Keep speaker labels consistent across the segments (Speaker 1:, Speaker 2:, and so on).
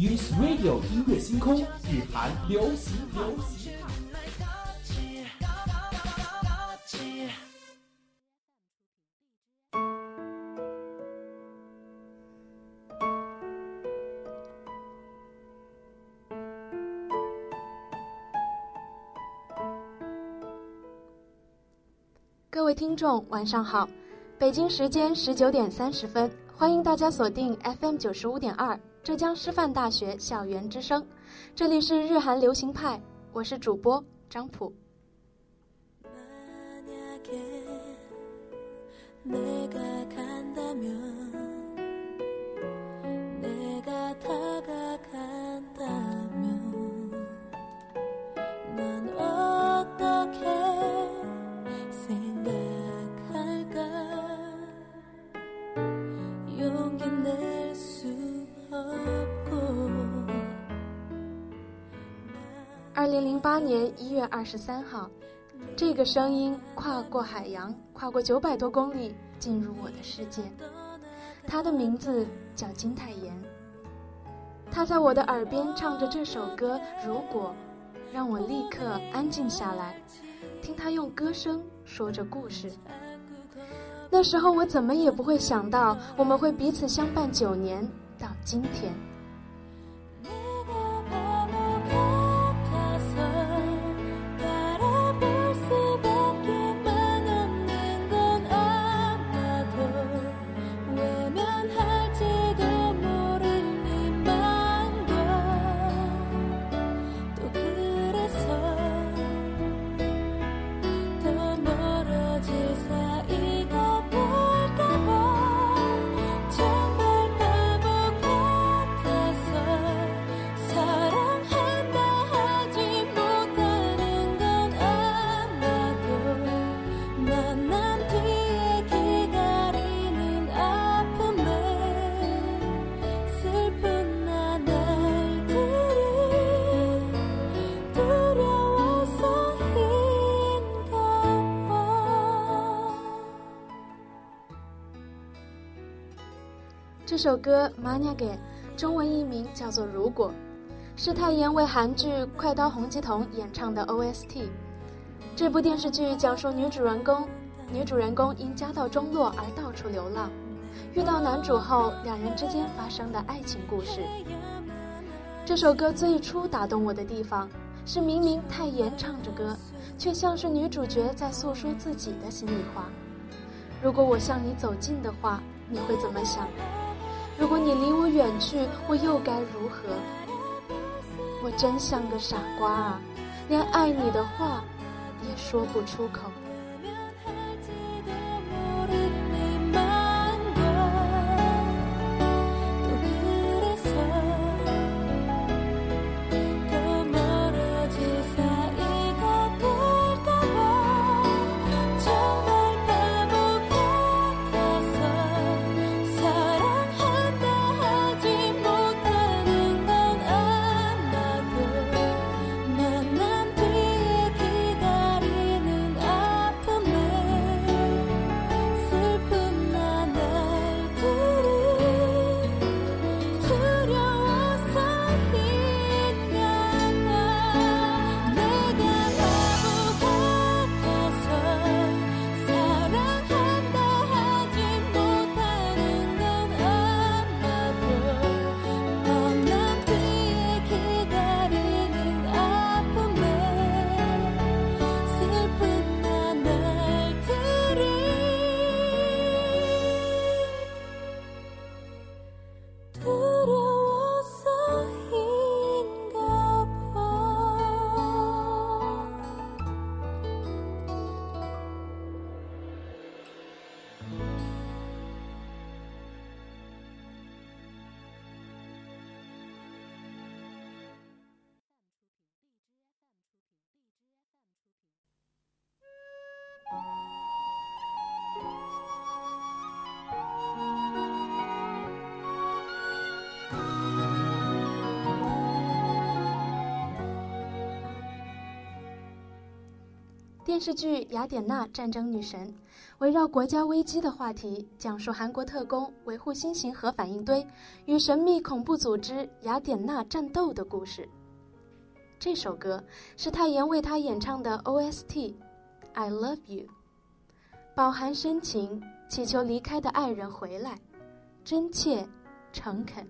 Speaker 1: Use Radio 音乐星空，日韩流行流
Speaker 2: 听众，晚上好，北京时间十九点三十分，欢迎大家锁定 FM 九十五点二。浙江师范大学校园之声，这里是日韩流行派，我是主播张普。二零零八年一月二十三号，这个声音跨过海洋，跨过九百多公里，进入我的世界。他的名字叫金泰妍。他在我的耳边唱着这首歌《如果》，让我立刻安静下来，听他用歌声说着故事。那时候我怎么也不会想到，我们会彼此相伴九年，到今天。这首歌《m a n a g e 中文译名叫做《如果》，是泰妍为韩剧《快刀洪吉童》演唱的 OST。这部电视剧讲述女主人公，女主人公因家道中落而到处流浪，遇到男主后，两人之间发生的爱情故事。这首歌最初打动我的地方，是明明泰妍唱着歌，却像是女主角在诉说自己的心里话。如果我向你走近的话，你会怎么想？如果你离我远去，我又该如何？我真像个傻瓜啊，连爱你的话也说不出口。电视剧《雅典娜战争女神》，围绕国家危机的话题，讲述韩国特工维护新型核反应堆与神秘恐怖组织雅典娜战斗的故事。这首歌是泰妍为他演唱的 OST，《I Love You》，饱含深情，祈求离开的爱人回来，真切，诚恳。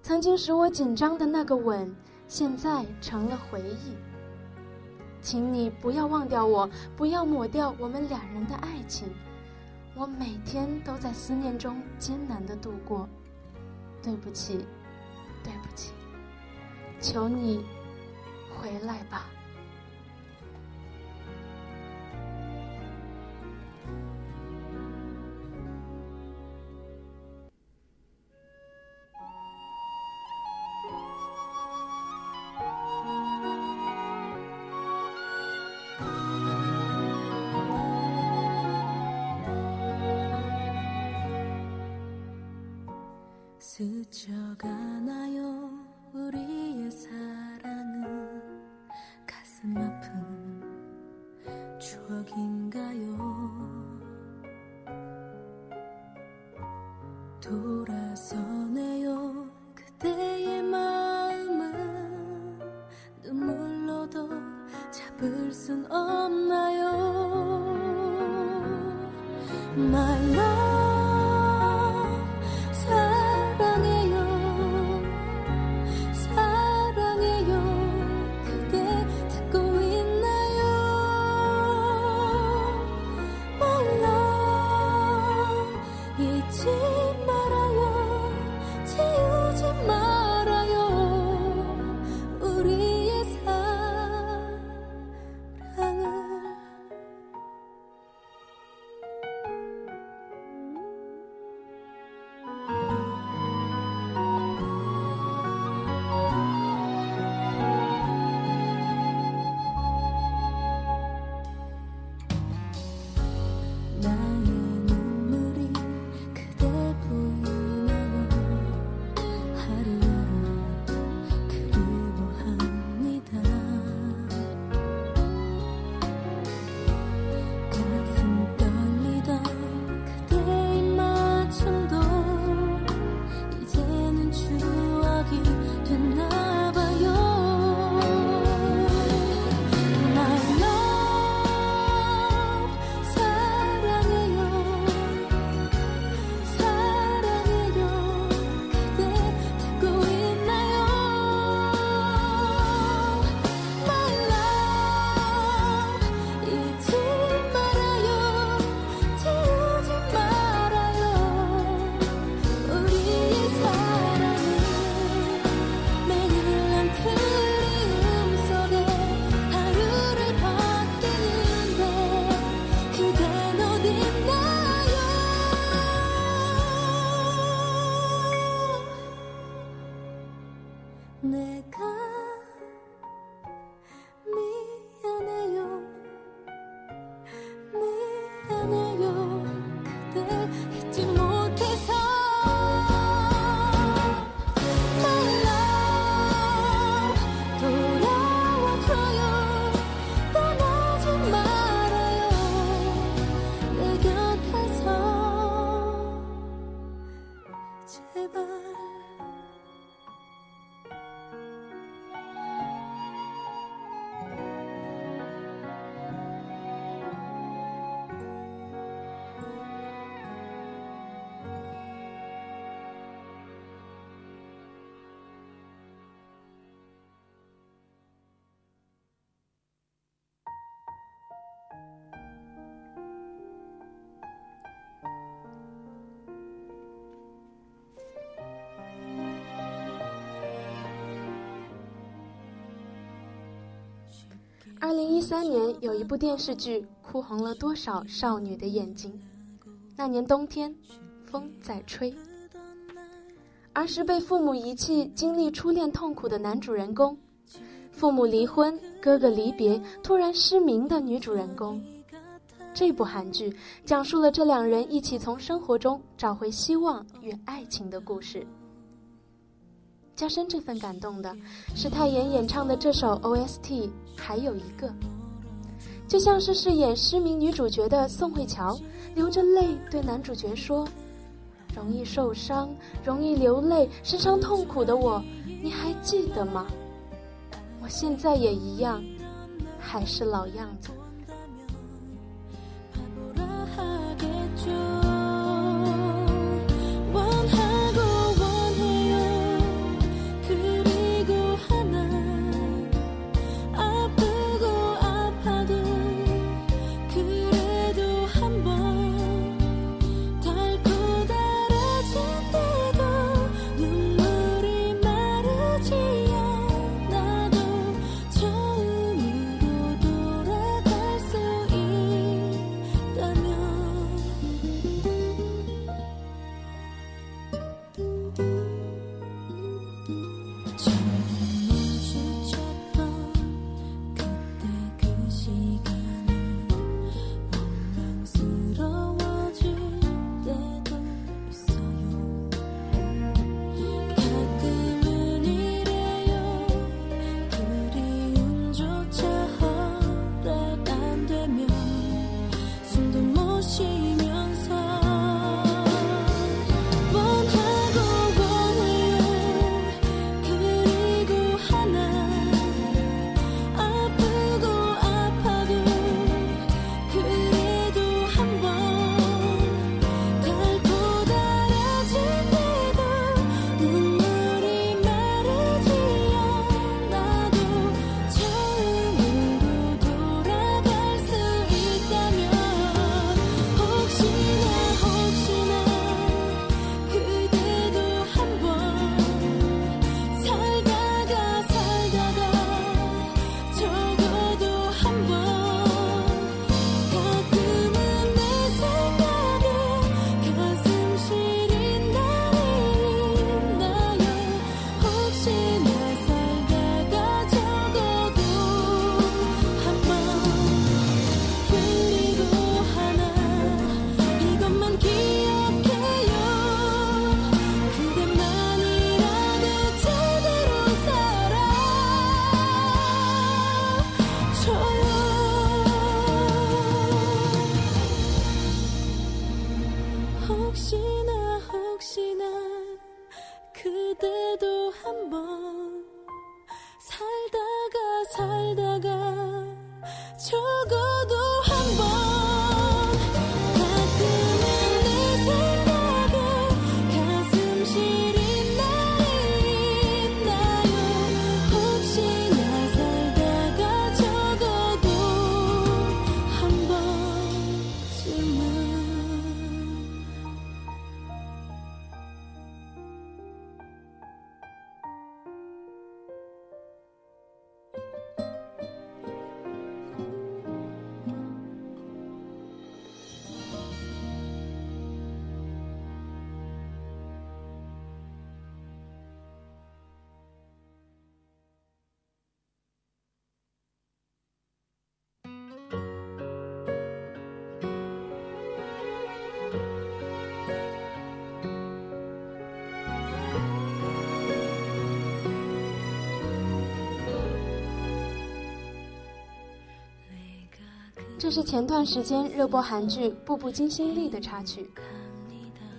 Speaker 2: 曾经使我紧张的那个吻，现在成了回忆。请你不要忘掉我，不要抹掉我们两人的爱情。我每天都在思念中艰难的度过。对不起，对不起，求你回来吧。二零一三年有一部电视剧哭红了多少少女的眼睛？那年冬天，风在吹。儿时被父母遗弃，经历初恋痛苦的男主人公，父母离婚，哥哥离别，突然失明的女主人公。这部韩剧讲述了这两人一起从生活中找回希望与爱情的故事。加深这份感动的是泰妍演唱的这首 OST，还有一个就像是饰演失明女主角的宋慧乔，流着泪对男主角说：“容易受伤，容易流泪，时常痛苦的我，你还记得吗？我现在也一样，还是老样子。”这是前段时间热播韩剧《步步惊心里》的插曲。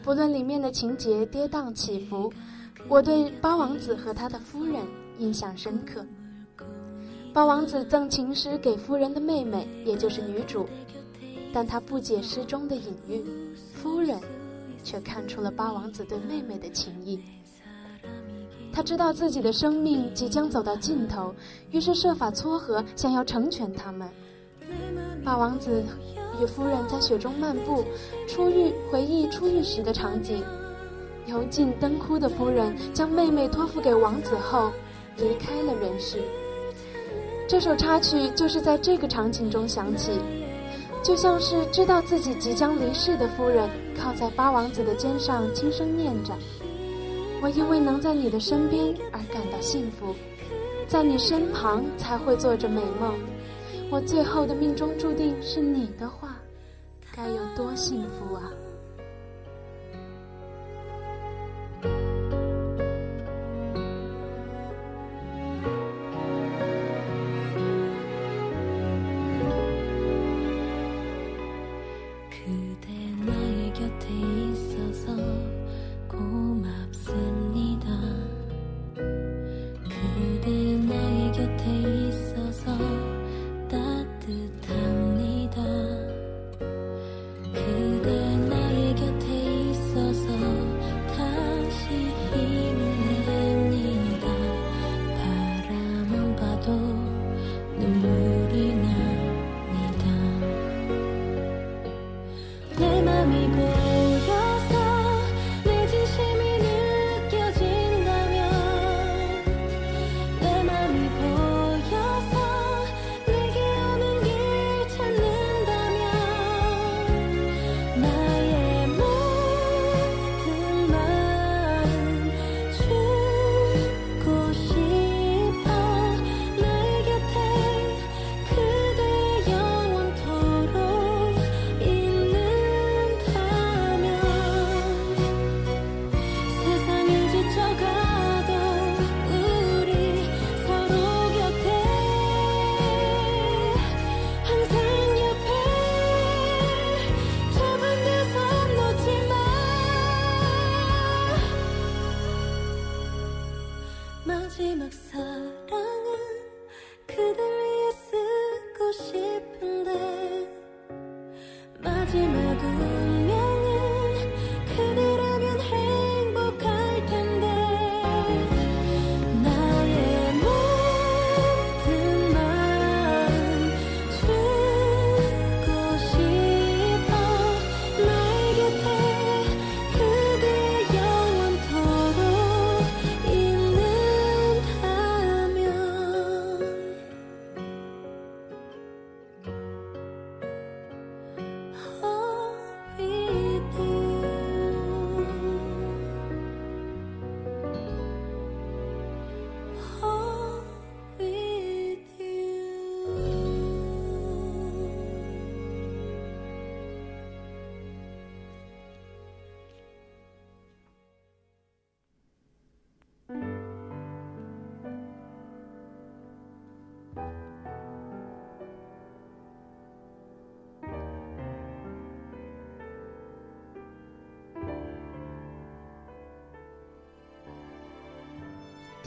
Speaker 2: 不论里面的情节跌宕起伏，我对八王子和他的夫人印象深刻。八王子赠情诗给夫人的妹妹，也就是女主，但他不解诗中的隐喻，夫人却看出了八王子对妹妹的情意。他知道自己的生命即将走到尽头，于是设法撮合，想要成全他们。八王子与夫人在雪中漫步，初遇回忆初遇时的场景。油尽灯枯的夫人将妹妹托付给王子后，离开了人世。这首插曲就是在这个场景中响起，就像是知道自己即将离世的夫人靠在八王子的肩上，轻声念着：“我因为能在你的身边而感到幸福，在你身旁才会做着美梦。”我最后的命中注定是你的话，该有多幸福啊！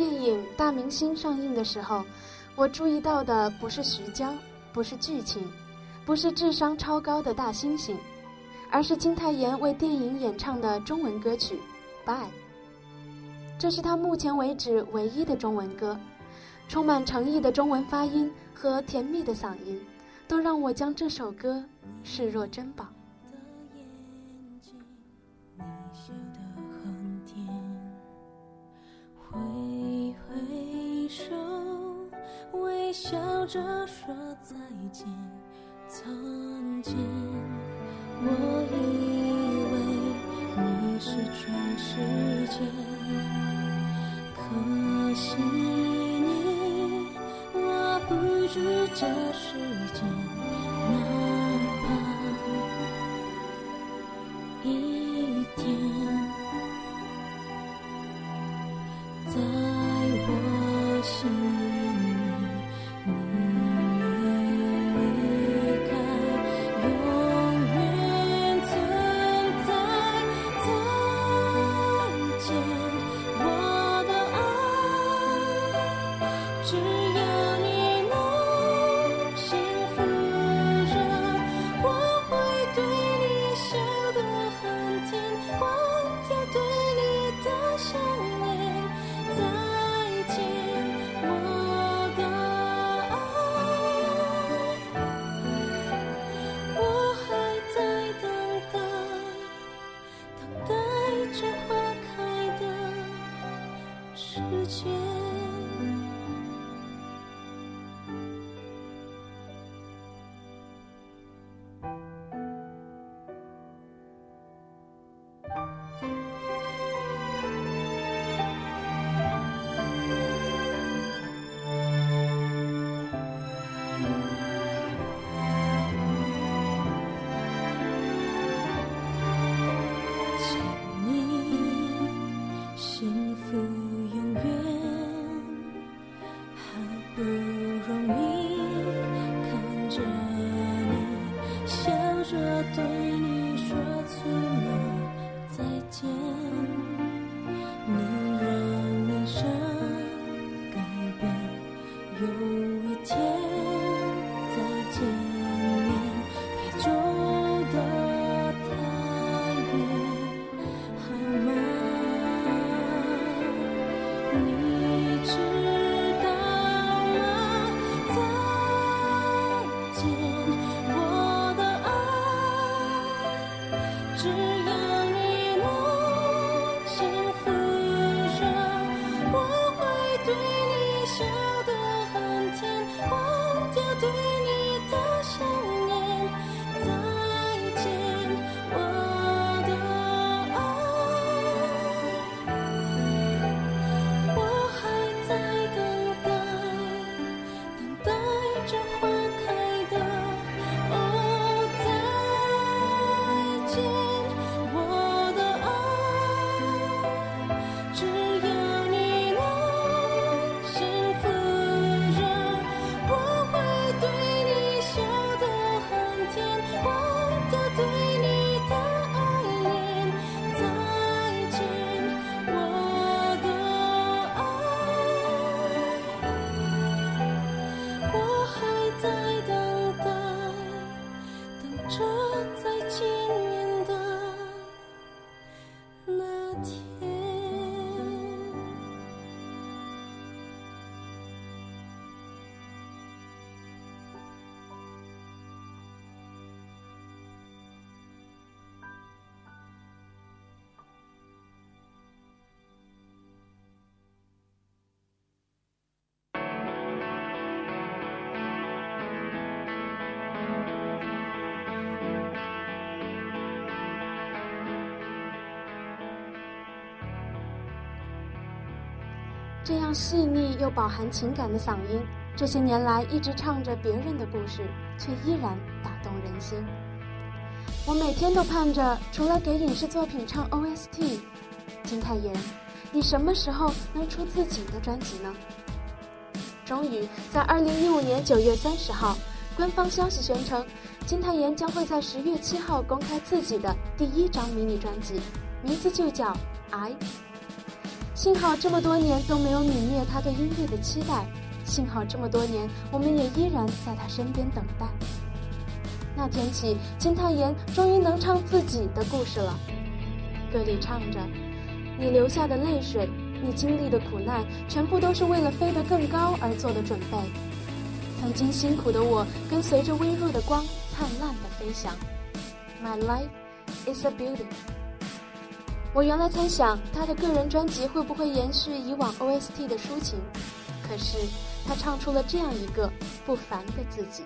Speaker 3: 电影《大明星》上映的时候，我注意到的不是徐娇，不是剧情，不是智商超高的大猩猩，而是金泰妍为电影演唱的中文歌曲《Bye》。这是他目前为止唯一的中文歌，充满诚意的中文发音和甜蜜的嗓音，都让我将这首歌视若珍宝。
Speaker 2: 曾经，我以为你是全世界，可惜你，握不住这世
Speaker 3: 这样细腻又饱含情感的嗓音，这些年来一直唱着别人的故事，却依然打动人心。我每天都盼着，除了给影视作品唱 OST，金泰妍，你什么时候能出自己的专辑呢？终于在二零一五年九月三十号，官方消息宣称，金泰妍将会在十月七号公开自己的第一张迷你专辑，名字就叫《I》。幸好这么多年都没有泯灭他对音乐的期待，幸好这么多年我们也依然在他身边等待。那天起，金泰妍终于能唱自己的故事了。歌里唱着：“你流下的泪水，你经历的苦难，全部都是为了飞得更高而做的准备。曾经辛苦的我，跟随着微弱的光，灿烂的飞翔。My life is a beauty。”我原来猜想他的个人专辑会不会延续以往 ost 的抒情可是他唱出了这样一个不凡的自己。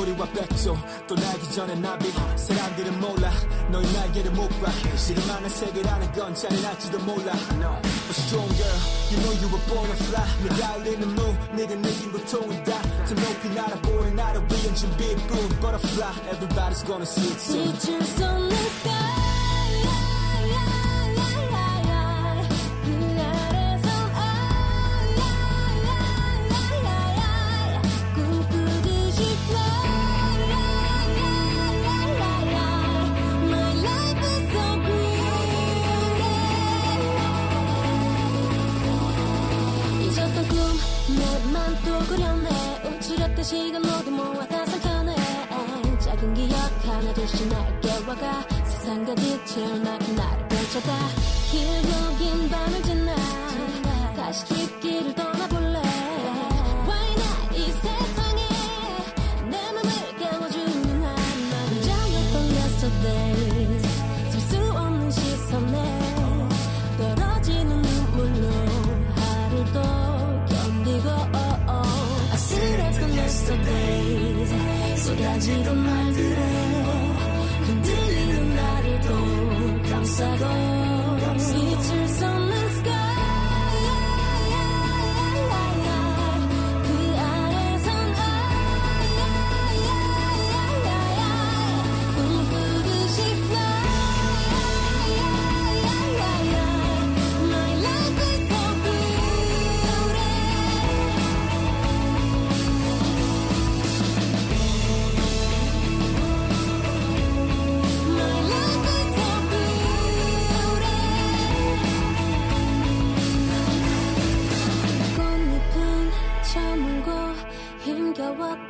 Speaker 4: 미운 우리와 백조 또 날기 전에 나비 사람들은 몰라 너의 날개를 못봐 지금 많은 세계라는 건 잔인할지도 몰라 But strong girl you know you were born to fly 네가 흘리는 무 네가 느낀 고통은 다저 높이 날아보는 나를 위한 준비뿐 Butterfly everybody's gonna see it soon
Speaker 2: 빛을 쏟는 sky 움츠렸던 시간 모두 모아 다삭하네 작은 기억 하나둘씩 날 깨워가. 세상 가득 채운 나의 나를 펼쳐가 길고 긴 밤을 지나 다시 뒷길을 jingle my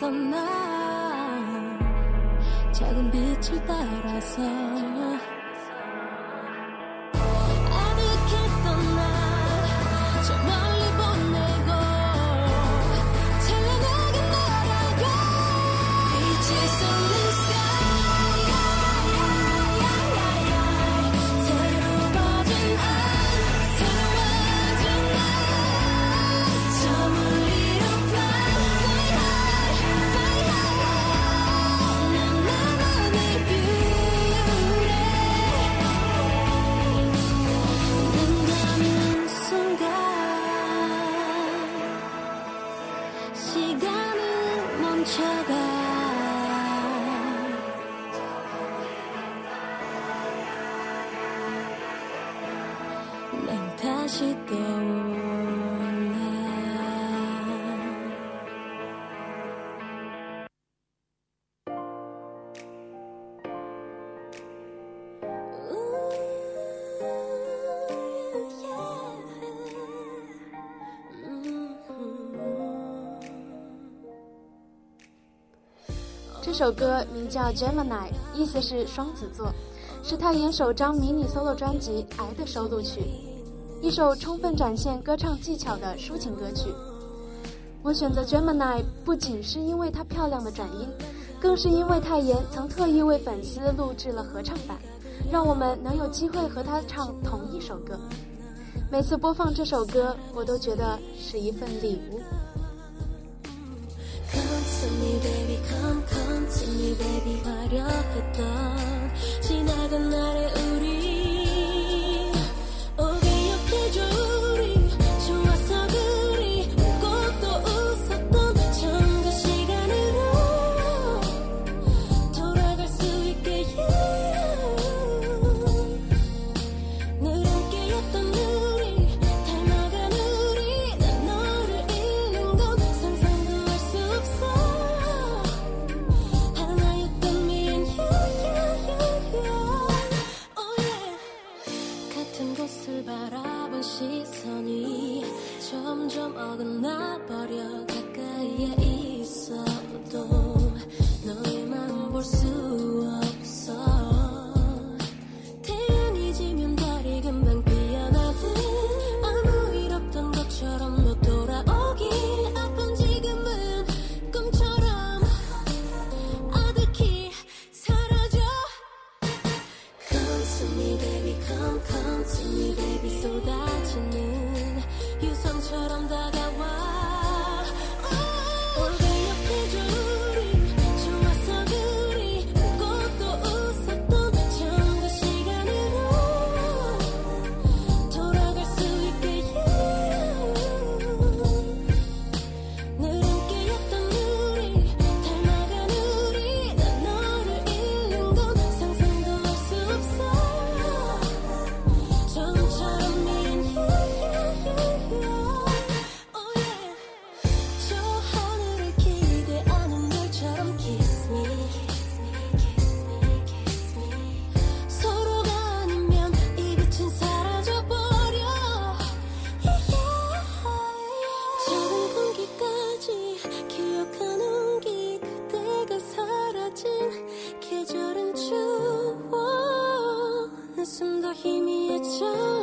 Speaker 2: 떠나 작은 빛을 따라서
Speaker 3: 这首歌名叫 gemini 意思是双子座是泰妍首张迷你 solo 专辑爱的收录曲一首充分展现歌唱技巧的抒情歌曲。我选择 gemini 不仅是因为她漂亮的转音更是因为泰妍曾特意为粉丝录制了合唱版让我们能有机会和她唱同一首歌。每次播放这首歌我都觉得是一份礼物。
Speaker 2: 내비하려 했던 지나간 날의 한숨도 희미해져.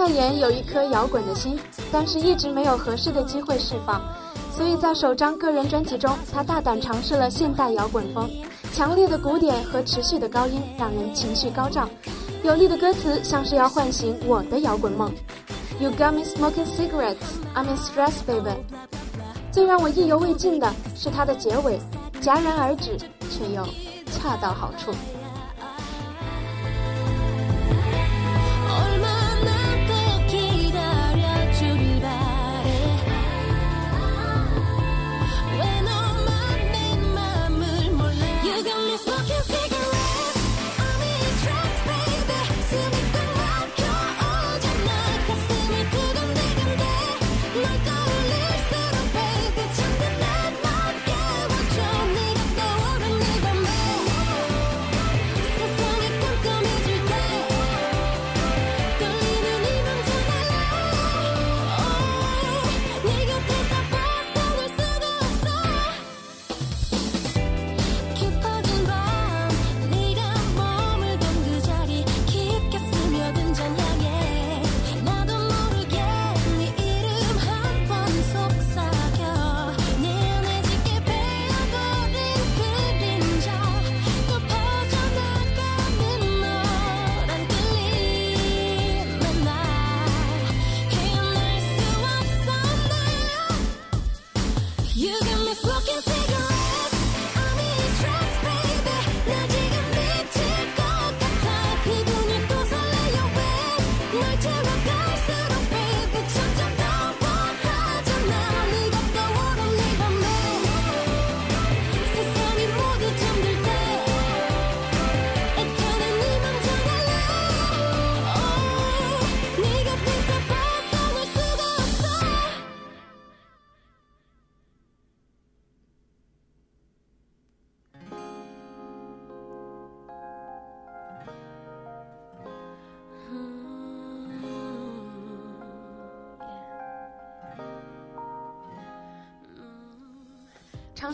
Speaker 2: 泰妍有一颗摇滚的心，但是一直没有合适的机会释放，所以在首张个人专辑中，他大胆尝试了现代摇滚风，强烈的鼓点和持续的高音让人情绪高涨，有力的歌词像是要唤醒我的摇滚梦。You got me smoking cigarettes, I'm in stress, baby。最让我意犹未尽的是它的结尾，戛然而止，却又恰到好处。Miss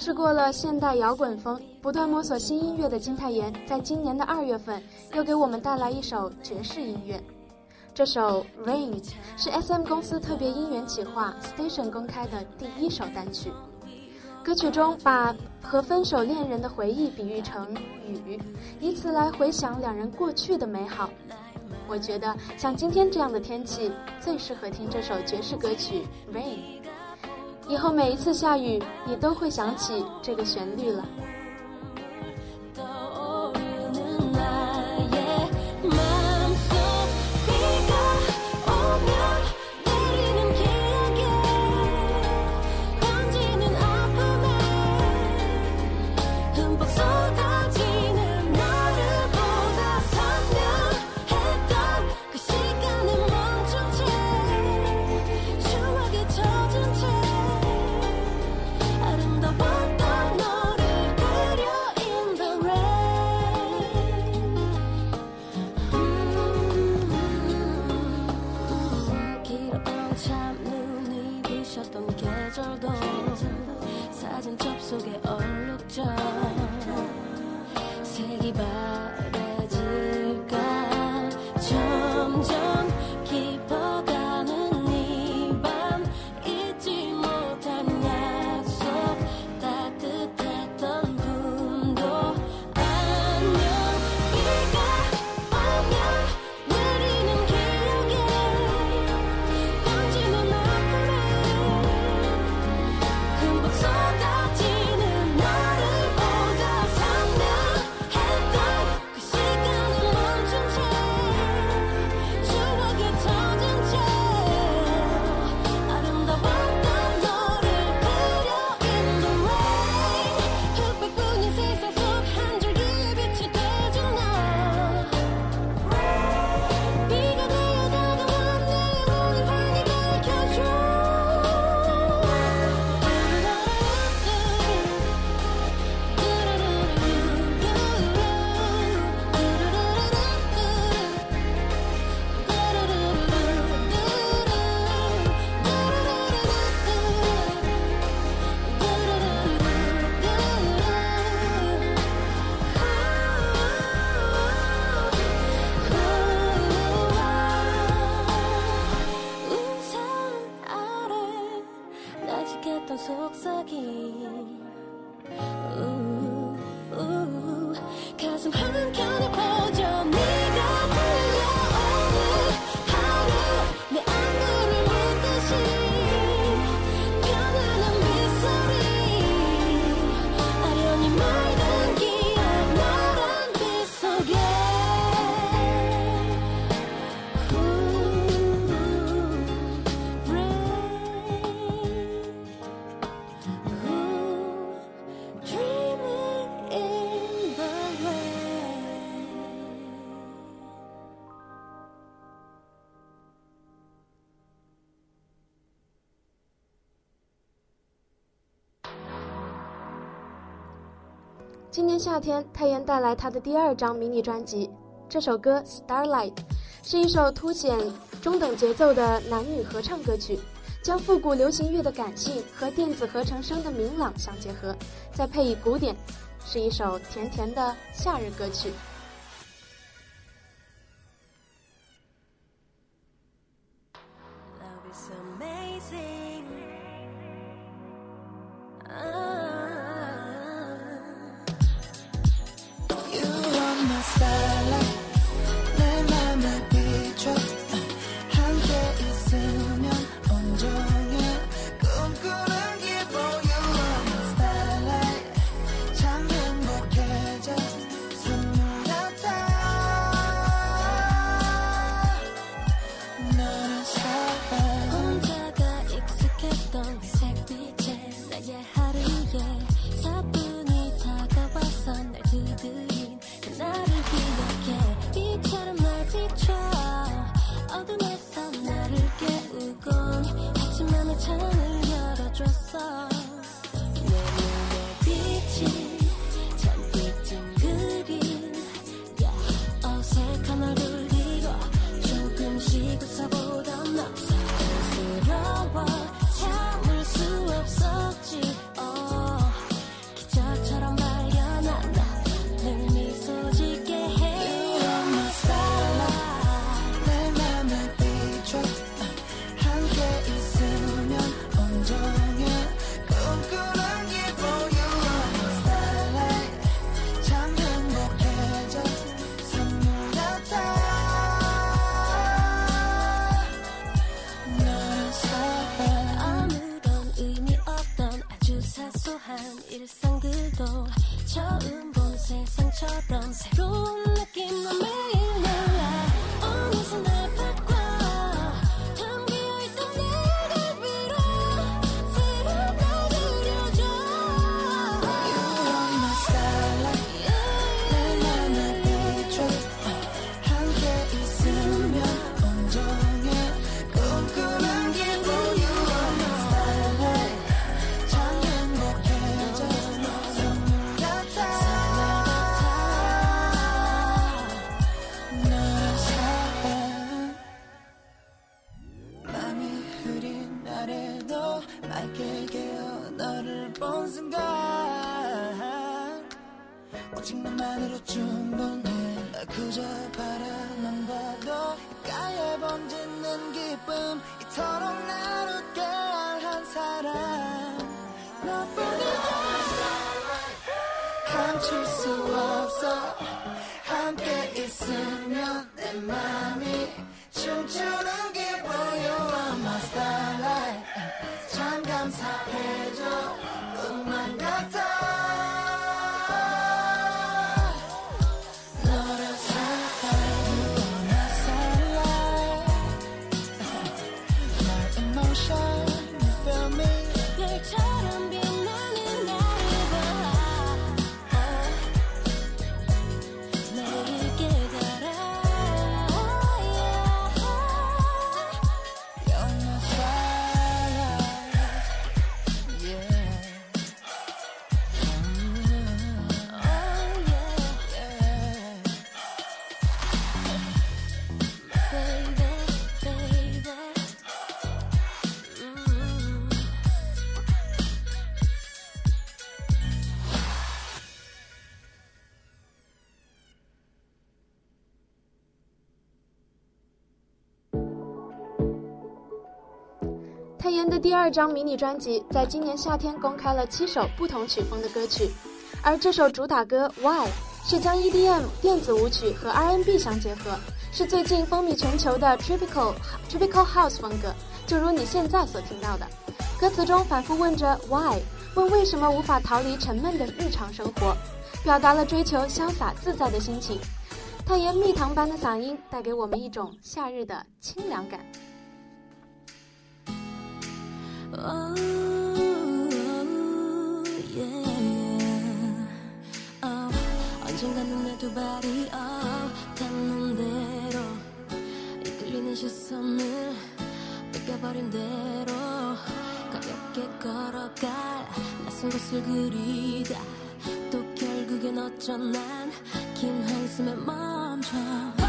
Speaker 2: 试过了现代摇滚风，不断摸索新音乐的金泰妍，在今年的二月份又给我们带来一首爵士音乐。这首《Rain》是 SM 公司特别音源企划 Station 公开的第一首单曲。歌曲中把和分手恋人的回忆比喻成雨，以此来回想两人过去的美好。我觉得像今天这样的天气，最适合听这首爵士歌曲《Rain》。以后每一次下雨，你都会想起这个旋律了。
Speaker 5: 계절도 사진 접속에
Speaker 6: 夏天，泰妍带来她的第二张迷你专辑，这首歌《Starlight》是一首凸显中等节奏的男女合唱歌曲，将复古流行乐的感性和电子合成声的明朗相结合，再配以古典，是一首甜甜的夏日歌曲。第二张迷你专辑在今年夏天公开了七首不同曲风的歌曲，而这首主打歌《Why》是将 EDM 电子舞曲和 RNB 相结合，是最近风靡全球的 Tropical Tropical House 风格，就如你现在所听到的。歌词中反复问着 Why，问为什么无法逃离沉闷的日常生活，表达了追求潇洒自在的心情。泰妍蜜糖般的嗓音带给我们一种夏日的清凉感。
Speaker 2: 언젠가는 내두 발이 닿는 대로 이끌리는 시선을 느껴버린 대로 가볍게 걸어갈 낯선 곳을 그리다 또 결국엔 어쩌 난 긴 한숨에 멈춰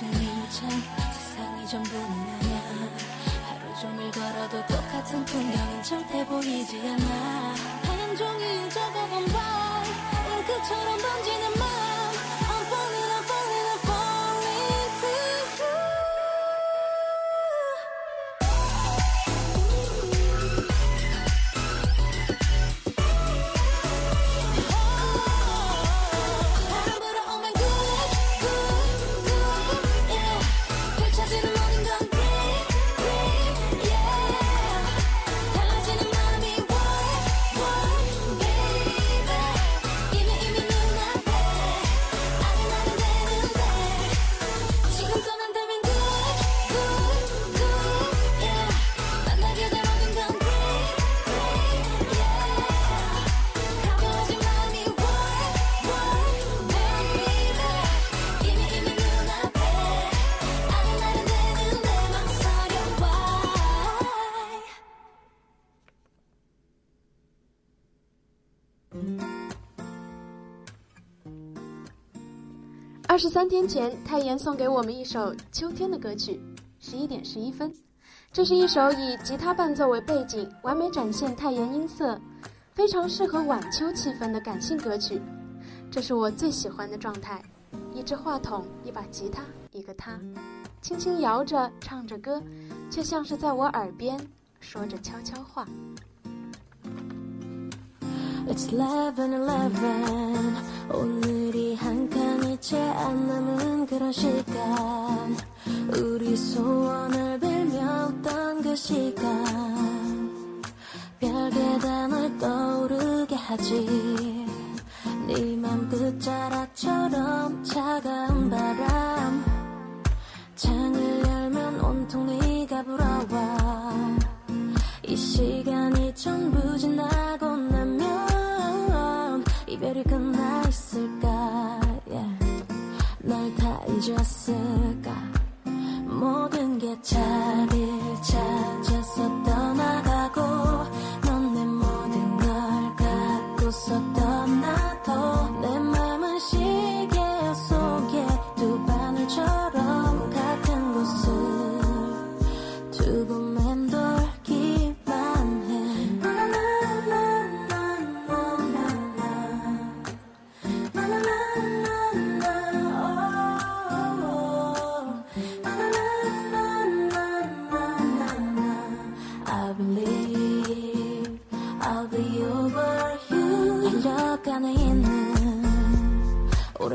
Speaker 2: 숨이 찬 세상이 전부는 아냐 하루 종일 걸어도 똑같은 풍경은 절대 보이지 않아. 하얀 종이에 적어본 밤 잉크처럼 번지는 맘
Speaker 3: 三天前，泰妍送给我们一首秋天的歌曲，十一点十一分。这是一首以吉他伴奏为背景，完美展现泰妍音色，非常适合晚秋气氛的感性歌曲。这是我最喜欢的状态：一支话筒，一把吉他，一个他，轻轻摇着，唱着歌，却像是在我耳边说着悄悄话。
Speaker 2: It's 11, 11 오늘이 한 칸이 채 안 남은 그런 시간. 우리 소원을 빌며 웃던 그 시간. 별게다 널 떠오르게 하지. 네맘 끝자락처럼 차가운 바람. 창을 열면 온통 네가 불어와. 이 시간이 전부 지나 잊었을까? 모든 게 자리를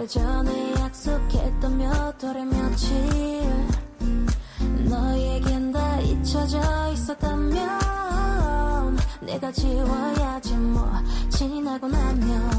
Speaker 2: 오래전에 약속했던 몇 월의 며칠 너에겐 다 잊혀져 있었다면 내가 지워야지 뭐 지나고 나면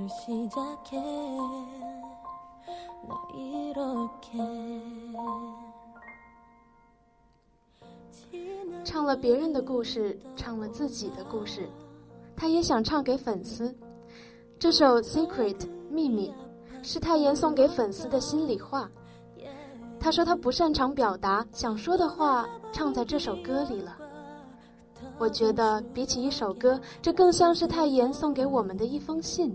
Speaker 2: 를 시작해 나 이렇게
Speaker 3: 唱了别人的故事，唱了自己的故事，他也想唱给粉丝。这首《Secret》秘密是泰妍送给粉丝的心里话。他说他不擅长表达，想说的话唱在这首歌里了。我觉得比起一首歌，这更像是泰妍送给我们的一封信。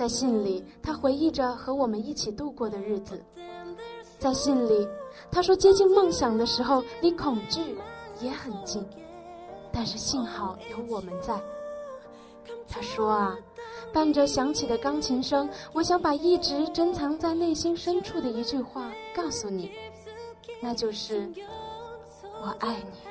Speaker 3: 在信里，他回忆着和我们一起度过的日子。在信里，他说接近梦想的时候，离恐惧也很近，但是幸好有我们在。他说啊，伴着响起的钢琴声，我想把一直珍藏在内心深处的一句话告诉你，那就是我爱你。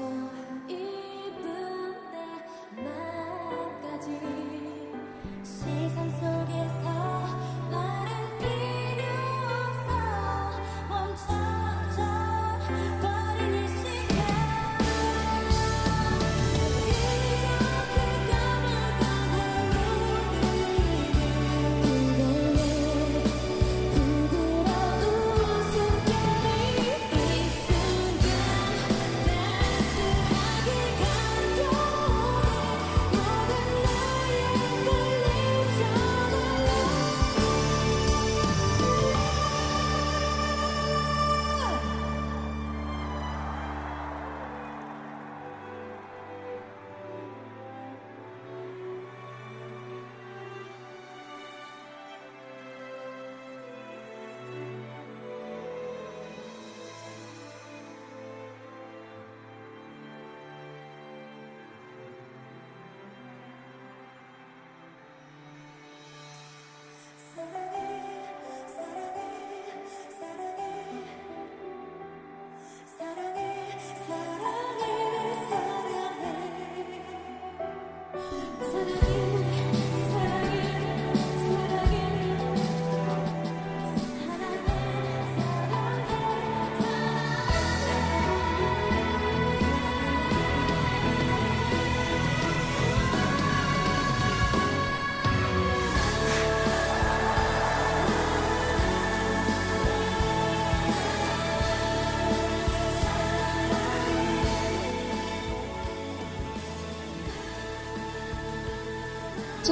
Speaker 2: myself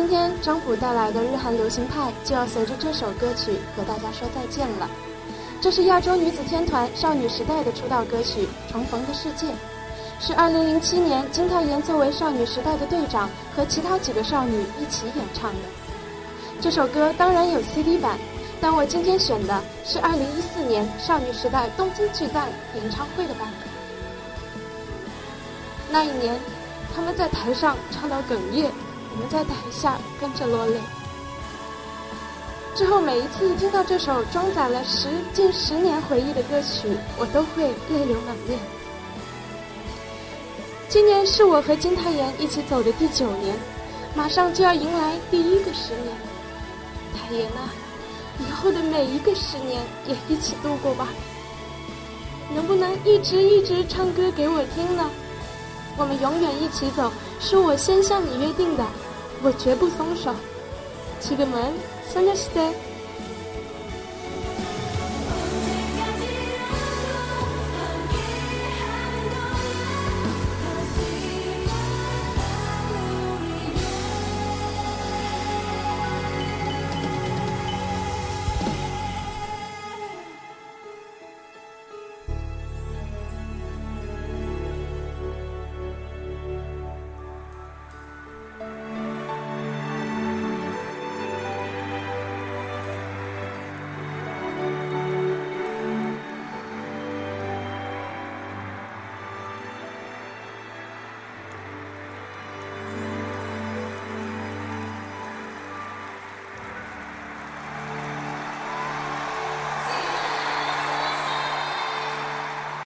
Speaker 3: 今天张普带来的日韩流行派就要随着这首歌曲和大家说再见了。这是亚洲女子天团少女时代的出道歌曲《重逢的世界》，是2007年金泰妍作为少女时代的队长和其他几个少女一起演唱的。这首歌当然有 CD 版，但我今天选的是2014年少女时代东京巨蛋演唱会的版本。那一年，他们在台上唱到哽咽。我们在台下跟着落泪。之后每一次听到这首装载了十近十年回忆的歌曲，我都会泪流满面。今年是我和金泰妍一起走的第九年，马上就要迎来第一个十年。泰妍啊，以后的每一个十年也一起度过吧。能不能一直一直唱歌给我听呢？我们永远一起走，是我先向你约定的，我绝不松手。지금은 소녀시대